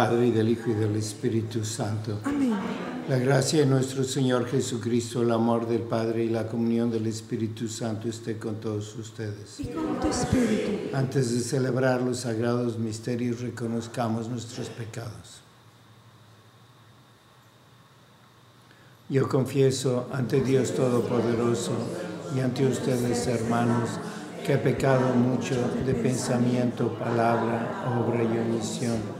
Padre, y del Hijo, y del Espíritu Santo. Amén. La gracia de nuestro Señor Jesucristo, el amor del Padre y la comunión del Espíritu Santo esté con todos ustedes. Y con tu Espíritu. Antes de celebrar los sagrados misterios, reconozcamos nuestros pecados. Yo confieso ante Dios Todopoderoso y ante ustedes, hermanos, que he pecado mucho de pensamiento, palabra, obra y omisión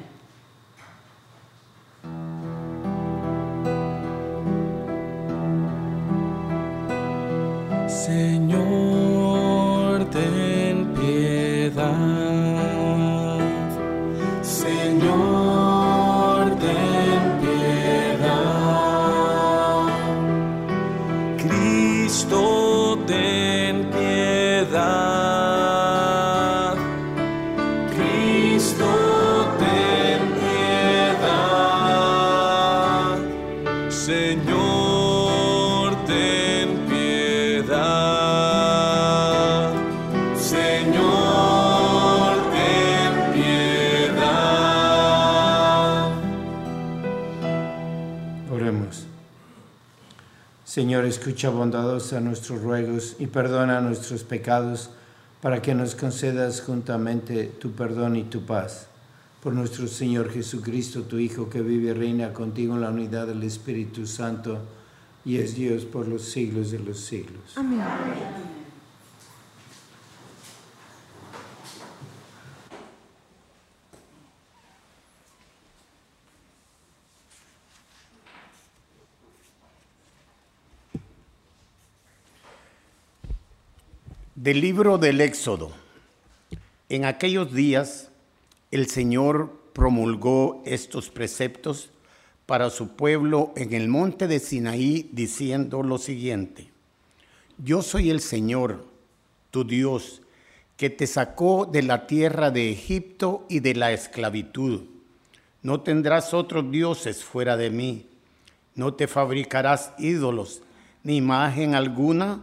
Señor, escucha bondadosa nuestros ruegos y perdona nuestros pecados para que nos concedas juntamente tu perdón y tu paz. Por nuestro Señor Jesucristo, tu Hijo, que vive y reina contigo en la unidad del Espíritu Santo y es Dios por los siglos de los siglos. Amén. Del libro del Éxodo. En aquellos días el Señor promulgó estos preceptos para su pueblo en el monte de Sinaí, diciendo lo siguiente. Yo soy el Señor, tu Dios, que te sacó de la tierra de Egipto y de la esclavitud. No tendrás otros dioses fuera de mí. No te fabricarás ídolos, ni imagen alguna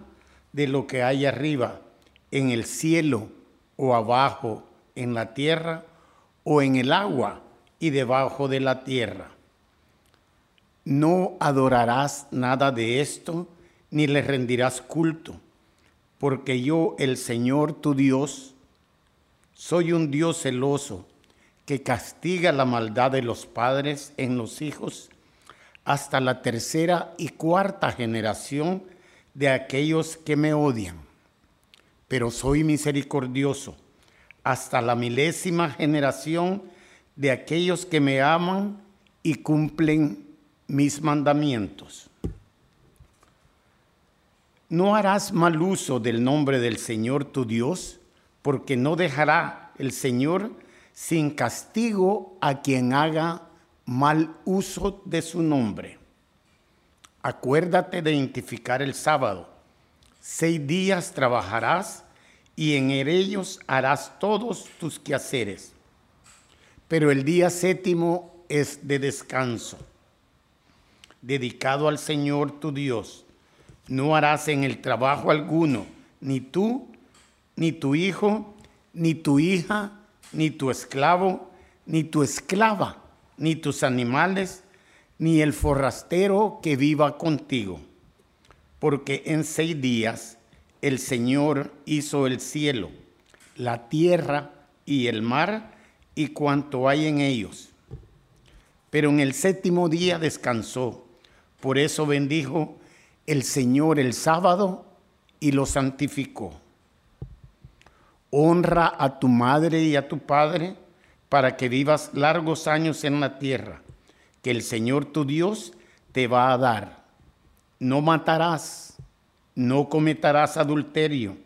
de lo que hay arriba en el cielo o abajo en la tierra o en el agua y debajo de la tierra. No adorarás nada de esto ni le rendirás culto, porque yo, el Señor tu Dios, soy un Dios celoso que castiga la maldad de los padres en los hijos hasta la tercera y cuarta generación de aquellos que me odian pero soy misericordioso hasta la milésima generación de aquellos que me aman y cumplen mis mandamientos. No harás mal uso del nombre del Señor tu Dios, porque no dejará el Señor sin castigo a quien haga mal uso de su nombre. Acuérdate de identificar el sábado Seis días trabajarás y en ellos harás todos tus quehaceres. Pero el día séptimo es de descanso, dedicado al Señor tu Dios. No harás en el trabajo alguno, ni tú, ni tu hijo, ni tu hija, ni tu esclavo, ni tu esclava, ni tus animales, ni el forrastero que viva contigo. Porque en seis días el Señor hizo el cielo, la tierra y el mar y cuanto hay en ellos. Pero en el séptimo día descansó. Por eso bendijo el Señor el sábado y lo santificó. Honra a tu madre y a tu padre para que vivas largos años en la tierra que el Señor tu Dios te va a dar. No matarás, no cometerás adulterio,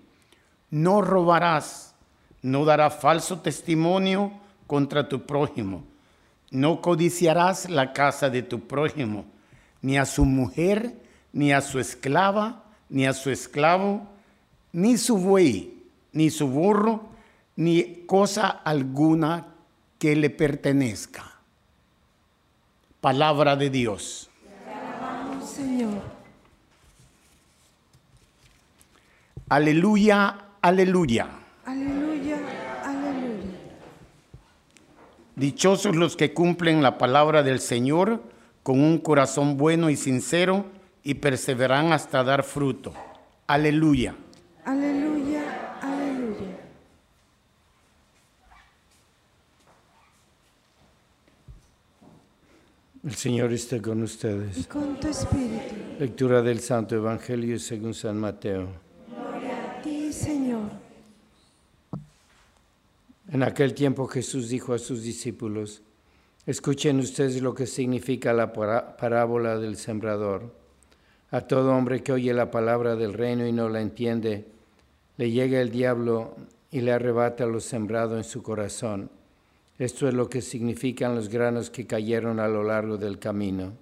no robarás, no darás falso testimonio contra tu prójimo, no codiciarás la casa de tu prójimo, ni a su mujer, ni a su esclava, ni a su esclavo, ni su buey, ni su burro, ni cosa alguna que le pertenezca. Palabra de Dios. Señor. Aleluya, aleluya. Aleluya, aleluya. Dichosos los que cumplen la palabra del Señor con un corazón bueno y sincero y perseveran hasta dar fruto. Aleluya. Aleluya, aleluya. El Señor esté con ustedes. Y con tu espíritu. Lectura del Santo Evangelio según San Mateo. Gloria a ti, Señor. En aquel tiempo Jesús dijo a sus discípulos, escuchen ustedes lo que significa la parábola del sembrador. A todo hombre que oye la palabra del reino y no la entiende, le llega el diablo y le arrebata lo sembrado en su corazón. Esto es lo que significan los granos que cayeron a lo largo del camino.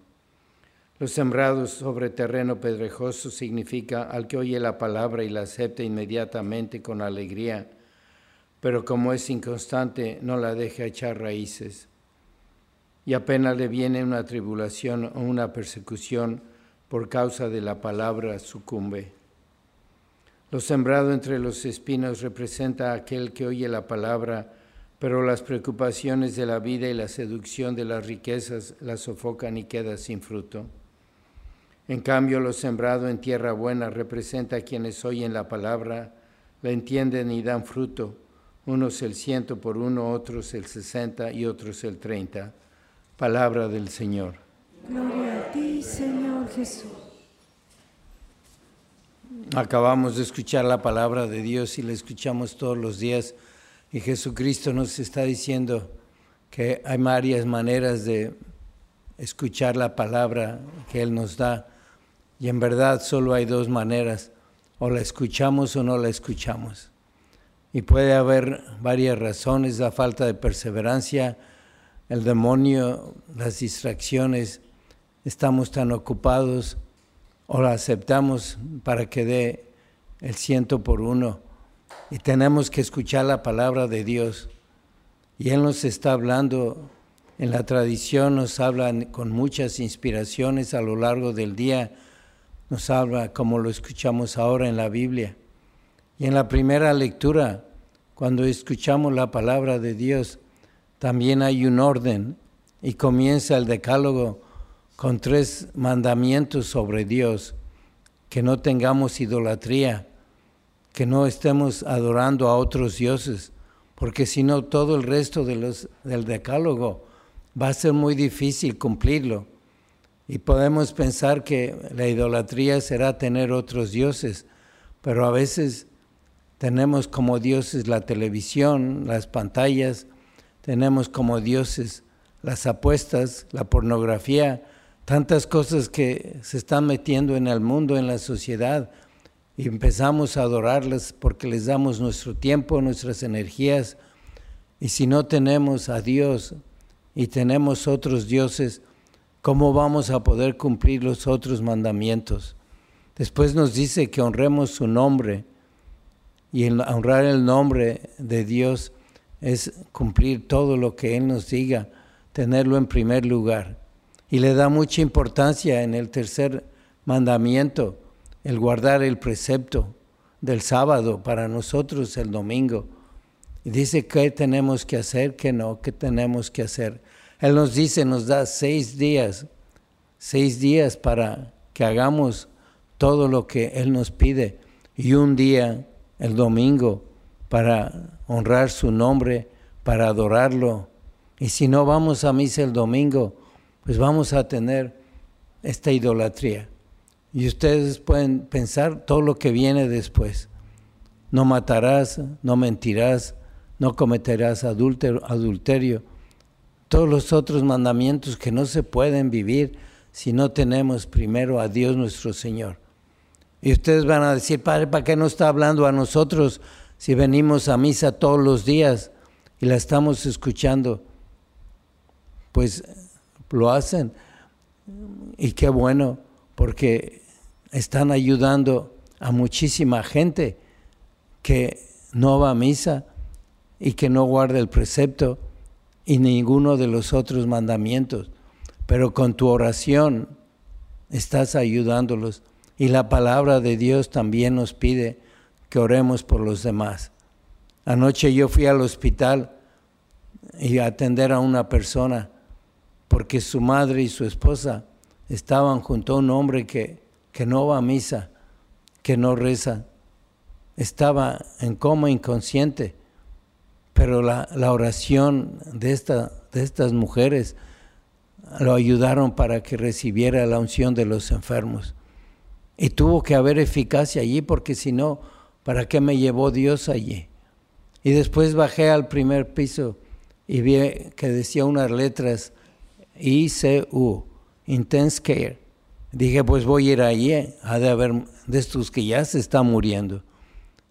Los sembrados sobre terreno pedrejoso significa al que oye la palabra y la acepta inmediatamente con alegría, pero como es inconstante no la deja echar raíces. Y apenas le viene una tribulación o una persecución por causa de la palabra sucumbe. Lo sembrado entre los espinos representa a aquel que oye la palabra, pero las preocupaciones de la vida y la seducción de las riquezas la sofocan y queda sin fruto. En cambio, lo sembrado en tierra buena representa a quienes oyen la palabra, la entienden y dan fruto, unos el ciento por uno, otros el sesenta y otros el treinta. Palabra del Señor. Gloria a ti, Señor Jesús. Acabamos de escuchar la palabra de Dios y la escuchamos todos los días y Jesucristo nos está diciendo que hay varias maneras de escuchar la palabra que Él nos da. Y en verdad solo hay dos maneras, o la escuchamos o no la escuchamos. Y puede haber varias razones, la falta de perseverancia, el demonio, las distracciones, estamos tan ocupados o la aceptamos para que dé el ciento por uno y tenemos que escuchar la palabra de Dios. Y Él nos está hablando, en la tradición nos habla con muchas inspiraciones a lo largo del día, nos habla como lo escuchamos ahora en la Biblia. Y en la primera lectura, cuando escuchamos la palabra de Dios, también hay un orden y comienza el decálogo con tres mandamientos sobre Dios, que no tengamos idolatría, que no estemos adorando a otros dioses, porque si no todo el resto del decálogo va a ser muy difícil cumplirlo. Y podemos pensar que la idolatría será tener otros dioses, pero a veces tenemos como dioses la televisión, las pantallas, tenemos como dioses las apuestas, la pornografía, tantas cosas que se están metiendo en el mundo, en la sociedad, y empezamos a adorarlas porque les damos nuestro tiempo, nuestras energías. Y si no tenemos a Dios y tenemos otros dioses, ¿cómo vamos a poder cumplir los otros mandamientos? Después nos dice que honremos su nombre Y el honrar el nombre de Dios es cumplir todo lo que Él nos diga, tenerlo en primer lugar. Y le da mucha importancia en el tercer mandamiento, el guardar el precepto del sábado para nosotros el domingo. Y dice qué tenemos que hacer, qué no, qué tenemos que hacer. Él nos dice, nos da seis días, seis días para que hagamos todo lo que Él nos pide y un día, el domingo, para honrar su nombre, para adorarlo. Y si no vamos a misa el domingo, pues vamos a tener esta idolatría. Y ustedes pueden pensar todo lo que viene después. No matarás, no mentirás, no cometerás adulterio. Todos los otros mandamientos que no se pueden vivir si no tenemos primero a Dios nuestro Señor. Y ustedes van a decir, Padre, ¿para qué no está hablando a nosotros si venimos a misa todos los días y la estamos escuchando? Pues lo hacen. Y qué bueno, porque están ayudando a muchísima gente que no va a misa y que no guarda el precepto y ninguno de los otros mandamientos. Pero con tu oración estás ayudándolos. Y la palabra de Dios también nos pide que oremos por los demás. Anoche yo fui al hospital y a atender a una persona porque su madre y su esposa estaban junto a un hombre que, que no va a misa, que no reza. Estaba en coma inconsciente, pero la, la oración de, esta, de estas mujeres lo ayudaron para que recibiera la unción de los enfermos. Y tuvo que haber eficacia allí, porque si no, ¿para qué me llevó Dios allí? Y después bajé al primer piso y vi que decía unas letras ICU, Intense Care. Dije, pues voy a ir allí, ha de haber de estos que ya se está muriendo.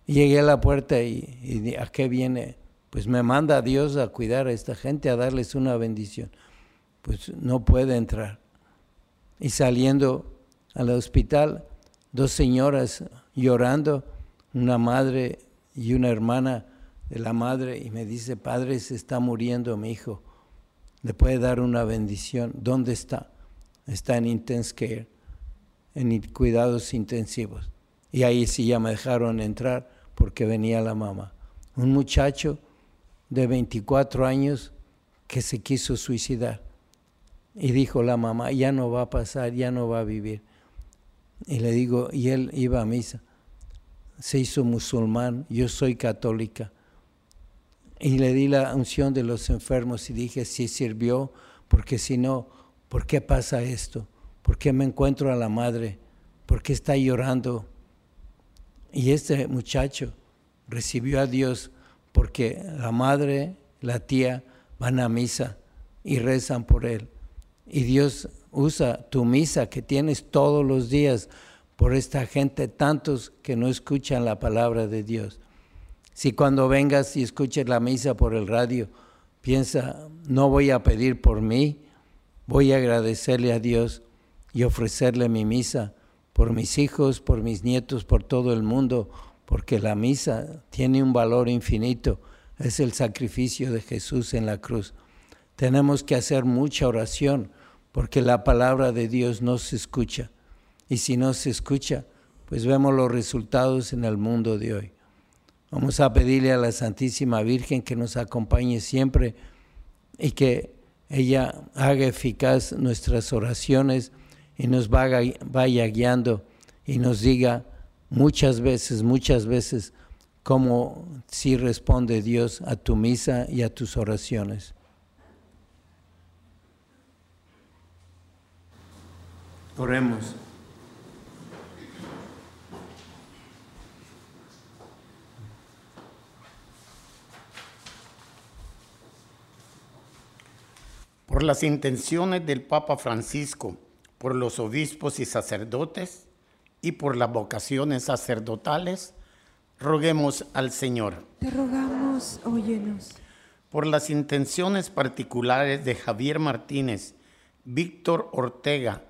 llegué a la puerta y, ¿a qué viene? Pues me manda Dios a cuidar a esta gente, a darles una bendición. Pues no puede entrar. Y saliendo al hospital, dos señoras llorando, una madre y una hermana de la madre, y me dice, padre, se está muriendo mi hijo le puede dar una bendición. ¿Dónde está? Está en Intense Care, en cuidados intensivos. Y ahí sí ya me dejaron entrar porque venía la mamá. Un muchacho de 24 años que se quiso suicidar. Y dijo la mamá, ya no va a pasar, ya no va a vivir. Y le digo, y él iba a misa. Se hizo musulmán, yo soy católica. Y le di la unción de los enfermos y dije, sí sirvió, porque si no, ¿por qué pasa esto? ¿Por qué me encuentro a la madre? ¿Por qué está llorando? Y este muchacho recibió a Dios porque la madre, la tía van a misa y rezan por él. Y Dios usa tu misa que tienes todos los días por esta gente, tantos que no escuchan la palabra de Dios. Si cuando vengas y escuches la misa por el radio, piensa, no voy a pedir por mí, voy a agradecerle a Dios y ofrecerle mi misa por mis hijos, por mis nietos, por todo el mundo, porque la misa tiene un valor infinito, es el sacrificio de Jesús en la cruz. Tenemos que hacer mucha oración porque la palabra de Dios no se escucha. Y si no se escucha, pues vemos los resultados en el mundo de hoy. Vamos a pedirle a la Santísima Virgen que nos acompañe siempre y que ella haga eficaz nuestras oraciones y nos vaya, guiando y nos diga muchas veces, muchas veces, cómo sí responde Dios a tu misa y a tus oraciones. Oremos. por las intenciones del Papa Francisco, por los obispos y sacerdotes y por las vocaciones sacerdotales, roguemos al Señor. Te rogamos, óyenos. Por las intenciones particulares de Javier Martínez, Víctor Ortega,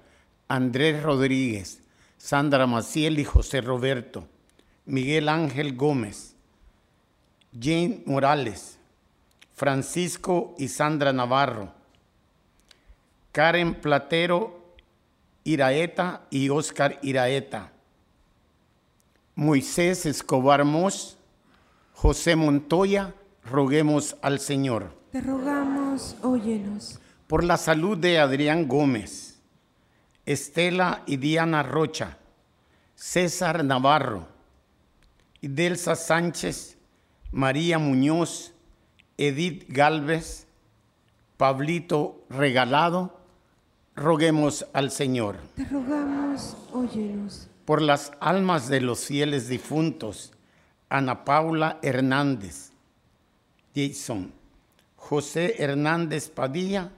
Andrés Rodríguez, Sandra Maciel y José Roberto, Miguel Ángel Gómez, Jane Morales, Francisco y Sandra Navarro, Karen Platero Iraeta y Oscar Iraeta, Moisés Escobar Mos, José Montoya, roguemos al Señor. Te rogamos, óyenos. Por la salud de Adrián Gómez, Estela y Diana Rocha, César Navarro, Idelsa Sánchez, María Muñoz, Edith Galvez, Pablito Regalado, roguemos al Señor. Te rogamos, óyenos. Por las almas de los fieles difuntos, Ana Paula Hernández, Jason, José Hernández Padilla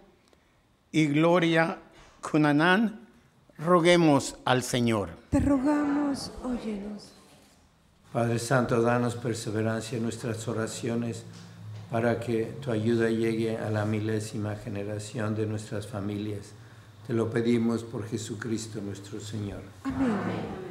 y Gloria Cunanán, roguemos al Señor. Te rogamos, óyenos. Padre Santo, danos perseverancia en nuestras oraciones para que tu ayuda llegue a la milésima generación de nuestras familias. Te lo pedimos por Jesucristo nuestro Señor. Amén. Con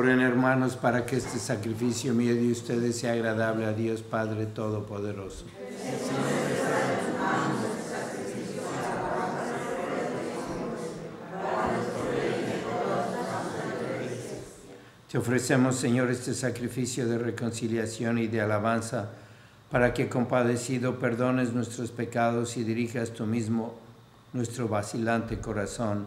Oren hermanos para que este sacrificio mío de ustedes sea agradable a Dios Padre Todopoderoso. Te ofrecemos, Señor, este sacrificio de reconciliación y de alabanza, para que compadecido perdones nuestros pecados y dirijas tú mismo nuestro vacilante corazón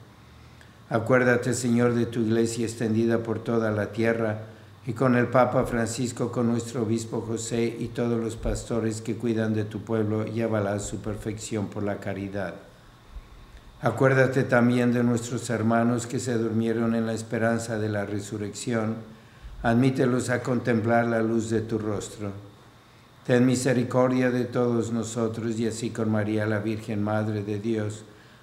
Acuérdate, Señor, de tu iglesia extendida por toda la tierra y con el Papa Francisco, con nuestro obispo José y todos los pastores que cuidan de tu pueblo, llévala a su perfección por la caridad. Acuérdate también de nuestros hermanos que se durmieron en la esperanza de la resurrección. Admítelos a contemplar la luz de tu rostro. Ten misericordia de todos nosotros y así con María, la Virgen Madre de Dios,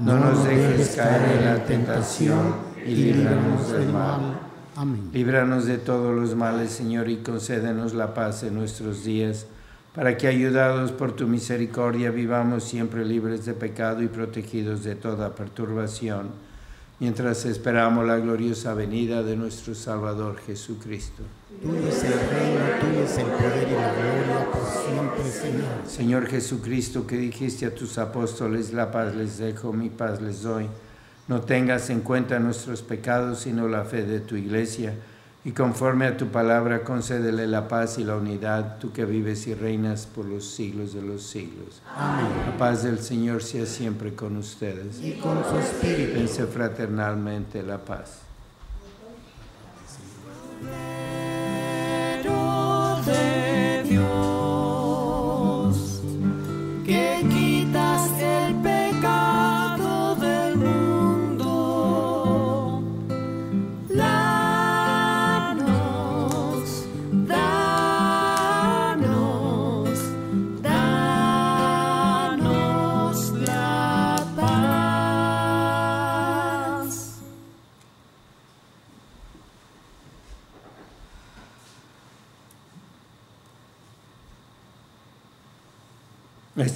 no nos dejes caer en la tentación y líbranos del mal. Amén. Líbranos de todos los males, Señor, y concédenos la paz en nuestros días, para que, ayudados por tu misericordia, vivamos siempre libres de pecado y protegidos de toda perturbación, mientras esperamos la gloriosa venida de nuestro Salvador Jesucristo. Tuyo es el reino, tuyo es el poder y la gloria por siempre, Señor. Señor Jesucristo, que dijiste a tus apóstoles, la paz les dejo, mi paz les doy. No tengas en cuenta nuestros pecados, sino la fe de tu iglesia. Y conforme a tu palabra, concédele la paz y la unidad, tú que vives y reinas por los siglos de los siglos. Amén. La paz del Señor sea siempre con ustedes. Y con su espíritu. Dense fraternalmente la paz.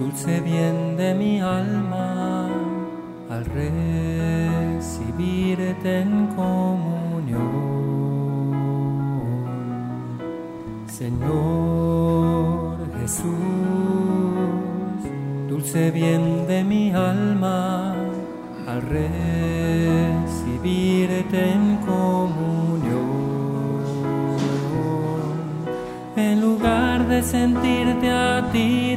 dulce bien de mi alma, al recibirte en comunión. Señor Jesús, dulce bien de mi alma, al recibirte en comunión. En lugar de sentirte a ti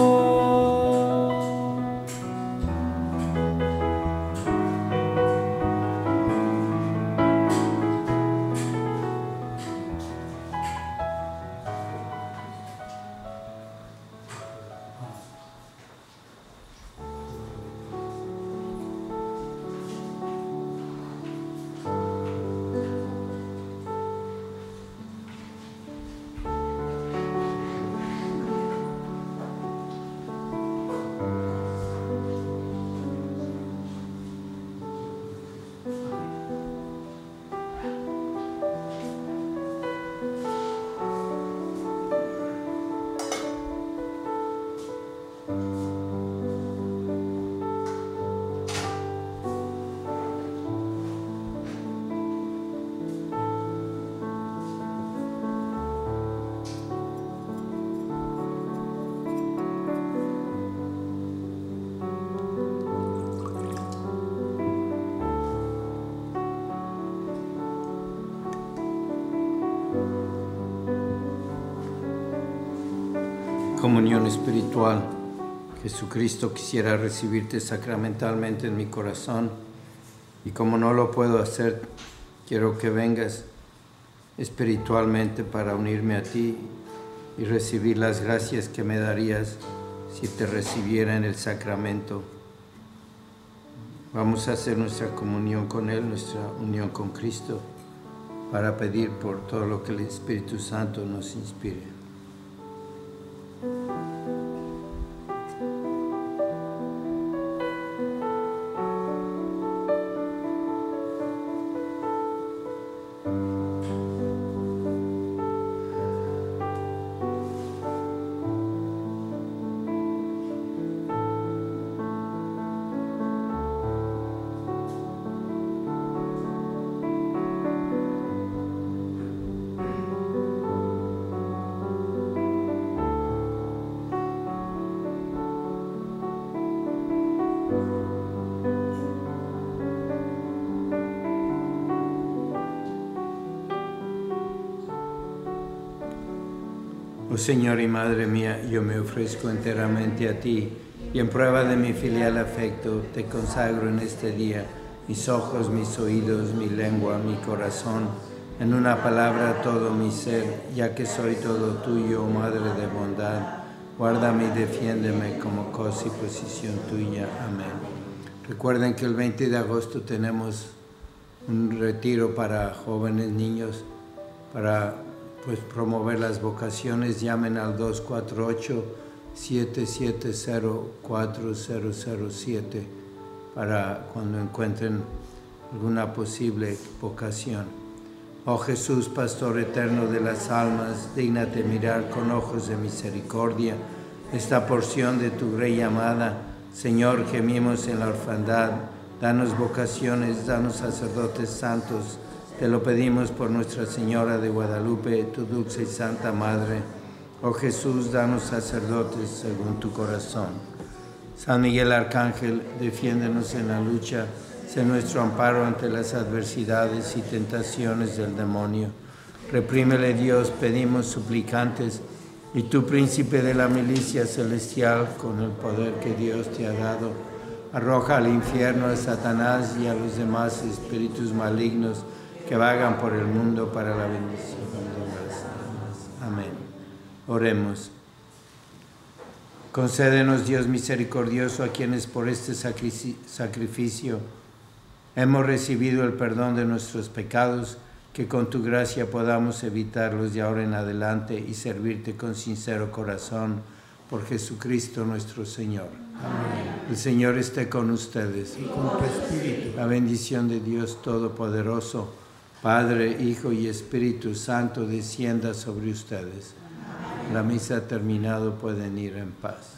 Comunión espiritual. Jesucristo quisiera recibirte sacramentalmente en mi corazón y como no lo puedo hacer, quiero que vengas espiritualmente para unirme a ti y recibir las gracias que me darías si te recibiera en el sacramento. Vamos a hacer nuestra comunión con Él, nuestra unión con Cristo, para pedir por todo lo que el Espíritu Santo nos inspire. Oh Señor y Madre mía, yo me ofrezco enteramente a ti y en prueba de mi filial afecto te consagro en este día mis ojos, mis oídos, mi lengua, mi corazón, en una palabra todo mi ser, ya que soy todo tuyo, oh Madre de bondad. Guárdame y defiéndeme como cosa y posición tuya. Amén. Recuerden que el 20 de agosto tenemos un retiro para jóvenes niños para pues promover las vocaciones, llamen al 248-770-4007 para cuando encuentren alguna posible vocación. Oh Jesús, Pastor eterno de las almas, dígnate mirar con ojos de misericordia esta porción de tu Rey amada. Señor, gemimos en la orfandad, danos vocaciones, danos sacerdotes santos, te lo pedimos por Nuestra Señora de Guadalupe, tu dulce y santa Madre. Oh Jesús, danos sacerdotes según tu corazón. San Miguel Arcángel, defiéndenos en la lucha, sé nuestro amparo ante las adversidades y tentaciones del demonio. Reprímele Dios, pedimos suplicantes, y tú, príncipe de la milicia celestial, con el poder que Dios te ha dado, arroja al infierno a Satanás y a los demás espíritus malignos que vagan por el mundo para la bendición de las almas. Amén. Oremos. Concédenos, Dios misericordioso, a quienes por este sacrificio hemos recibido el perdón de nuestros pecados, que con tu gracia podamos evitarlos de ahora en adelante y servirte con sincero corazón por Jesucristo nuestro Señor. Amén. El Señor esté con ustedes. Y con tu espíritu. La bendición de Dios Todopoderoso, Padre, Hijo y Espíritu Santo, descienda sobre ustedes. La misa ha terminado, pueden ir en paz.